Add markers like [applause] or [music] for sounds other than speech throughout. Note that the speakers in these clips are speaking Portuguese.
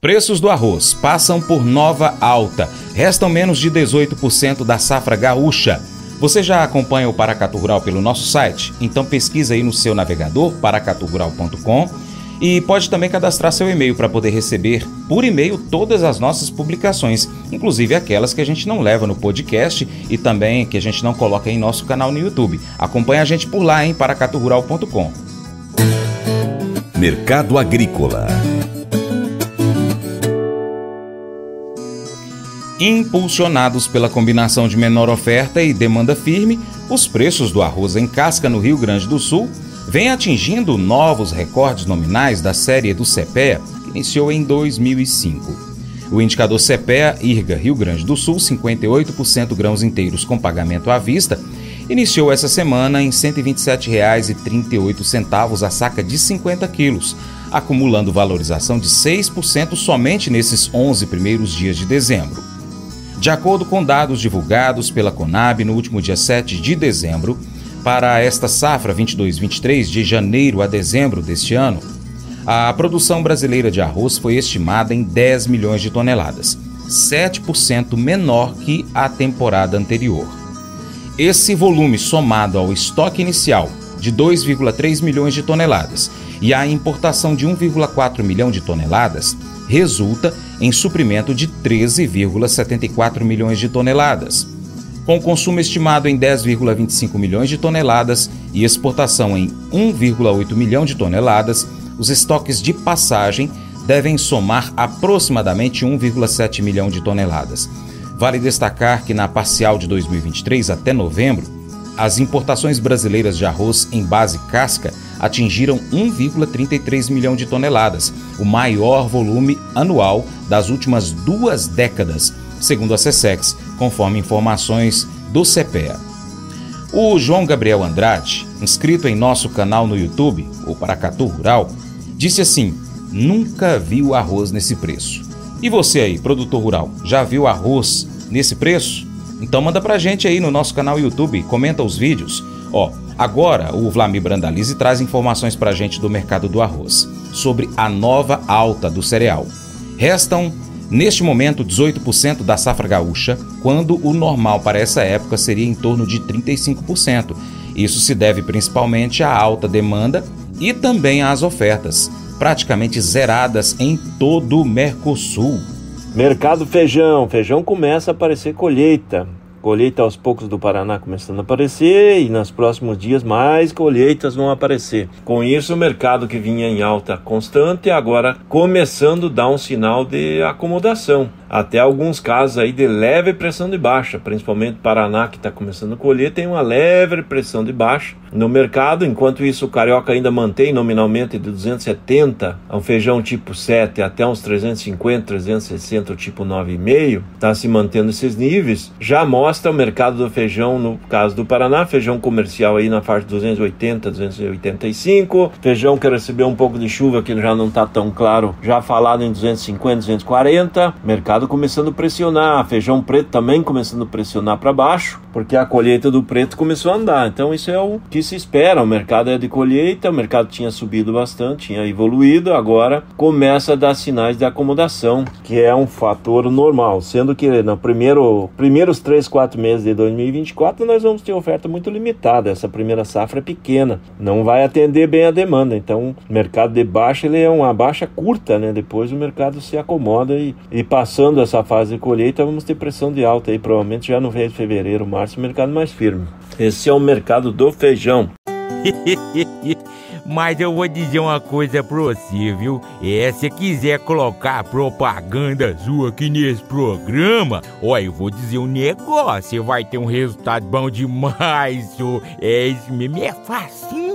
Preços do arroz passam por nova alta. Restam menos de 18% da safra gaúcha. Você já acompanha o Paracatu Rural pelo nosso site? Então pesquisa aí no seu navegador paracaturural.com e pode também cadastrar seu e-mail para poder receber por e-mail todas as nossas publicações, inclusive aquelas que a gente não leva no podcast e também que a gente não coloca em nosso canal no YouTube. Acompanhe a gente por lá em paracaturural.com. Mercado Agrícola Impulsionados pela combinação de menor oferta e demanda firme, os preços do arroz em casca no Rio Grande do Sul vêm atingindo novos recordes nominais da série do CPEA, que iniciou em 2005. O indicador CPEA IRGA Rio Grande do Sul, 58% grãos inteiros com pagamento à vista, iniciou essa semana em R$ 127,38 a saca de 50 quilos, acumulando valorização de 6% somente nesses 11 primeiros dias de dezembro. De acordo com dados divulgados pela Conab no último dia 7 de dezembro, para esta safra 22-23, de janeiro a dezembro deste ano, a produção brasileira de arroz foi estimada em 10 milhões de toneladas, 7% menor que a temporada anterior. Esse volume, somado ao estoque inicial de 2,3 milhões de toneladas e à importação de 1,4 milhão de toneladas, resulta em suprimento de 13,74 milhões de toneladas. Com consumo estimado em 10,25 milhões de toneladas e exportação em 1,8 milhão de toneladas, os estoques de passagem devem somar aproximadamente 1,7 milhão de toneladas. Vale destacar que na parcial de 2023 até novembro, as importações brasileiras de arroz em base casca atingiram 1,33 milhão de toneladas, o maior volume anual das últimas duas décadas, segundo a SESEX, conforme informações do CPEA. O João Gabriel Andrade, inscrito em nosso canal no YouTube, o Paracatu Rural, disse assim: Nunca viu arroz nesse preço. E você aí, produtor rural, já viu arroz nesse preço? Então manda pra gente aí no nosso canal YouTube, comenta os vídeos. Ó, Agora, o Vlamir Brandalize traz informações para a gente do mercado do arroz, sobre a nova alta do cereal. Restam, neste momento, 18% da safra gaúcha, quando o normal para essa época seria em torno de 35%. Isso se deve principalmente à alta demanda e também às ofertas, praticamente zeradas em todo o Mercosul. Mercado feijão. Feijão começa a aparecer colheita. Colheita aos poucos do Paraná começando a aparecer e nos próximos dias mais colheitas vão aparecer. Com isso, o mercado que vinha em alta constante agora começando a dar um sinal de acomodação até alguns casos aí de leve pressão de baixa, principalmente Paraná que está começando a colher tem uma leve pressão de baixa no mercado, enquanto isso o carioca ainda mantém nominalmente de 270 a um feijão tipo 7 até uns 350, 360 o tipo 9,5, está se mantendo esses níveis, já mostra o mercado do feijão no caso do Paraná, feijão comercial aí na faixa de 280, 285, feijão que recebeu um pouco de chuva que já não está tão claro, já falado em 250, 240, mercado mercado começando a pressionar, feijão preto também começando a pressionar para baixo, porque a colheita do preto começou a andar. Então isso é o que se espera. O mercado é de colheita, o mercado tinha subido bastante, tinha evoluído, agora começa a dar sinais de acomodação, que é um fator normal, sendo que no primeiro primeiros 3, 4 meses de 2024 nós vamos ter oferta muito limitada. Essa primeira safra é pequena, não vai atender bem a demanda. Então, o mercado de baixa ele é uma baixa curta, né? Depois o mercado se acomoda e, e passando passando essa fase de colheita, vamos ter pressão de alta aí, provavelmente já no mês de fevereiro, março, mercado mais firme. Esse é o mercado do feijão. [laughs] Mas eu vou dizer uma coisa pra você, viu? É, se quiser colocar propaganda sua aqui nesse programa, ó, eu vou dizer um negócio, você vai ter um resultado bom demais, senhor. É isso mesmo, é facinho,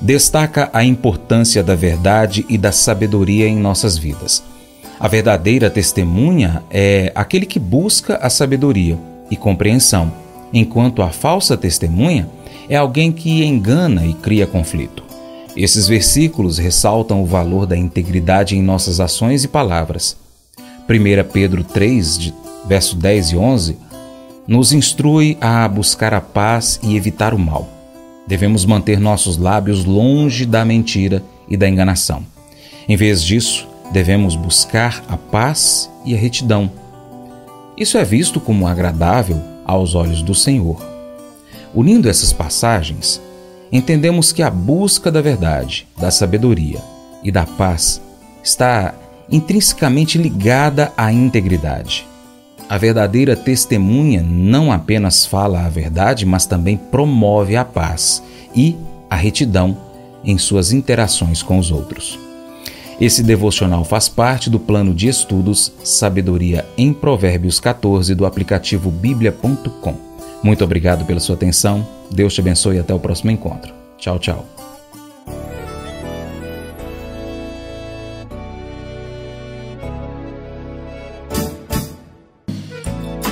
destaca a importância da verdade e da sabedoria em nossas vidas. A verdadeira testemunha é aquele que busca a sabedoria e compreensão, enquanto a falsa testemunha é alguém que engana e cria conflito. Esses versículos ressaltam o valor da integridade em nossas ações e palavras. 1 Pedro 3, verso 10 e 11, nos instrui a buscar a paz e evitar o mal. Devemos manter nossos lábios longe da mentira e da enganação. Em vez disso, devemos buscar a paz e a retidão. Isso é visto como agradável aos olhos do Senhor. Unindo essas passagens, entendemos que a busca da verdade, da sabedoria e da paz está intrinsecamente ligada à integridade. A verdadeira testemunha não apenas fala a verdade, mas também promove a paz e a retidão em suas interações com os outros. Esse devocional faz parte do plano de estudos Sabedoria em Provérbios 14 do aplicativo bíblia.com. Muito obrigado pela sua atenção. Deus te abençoe e até o próximo encontro. Tchau, tchau.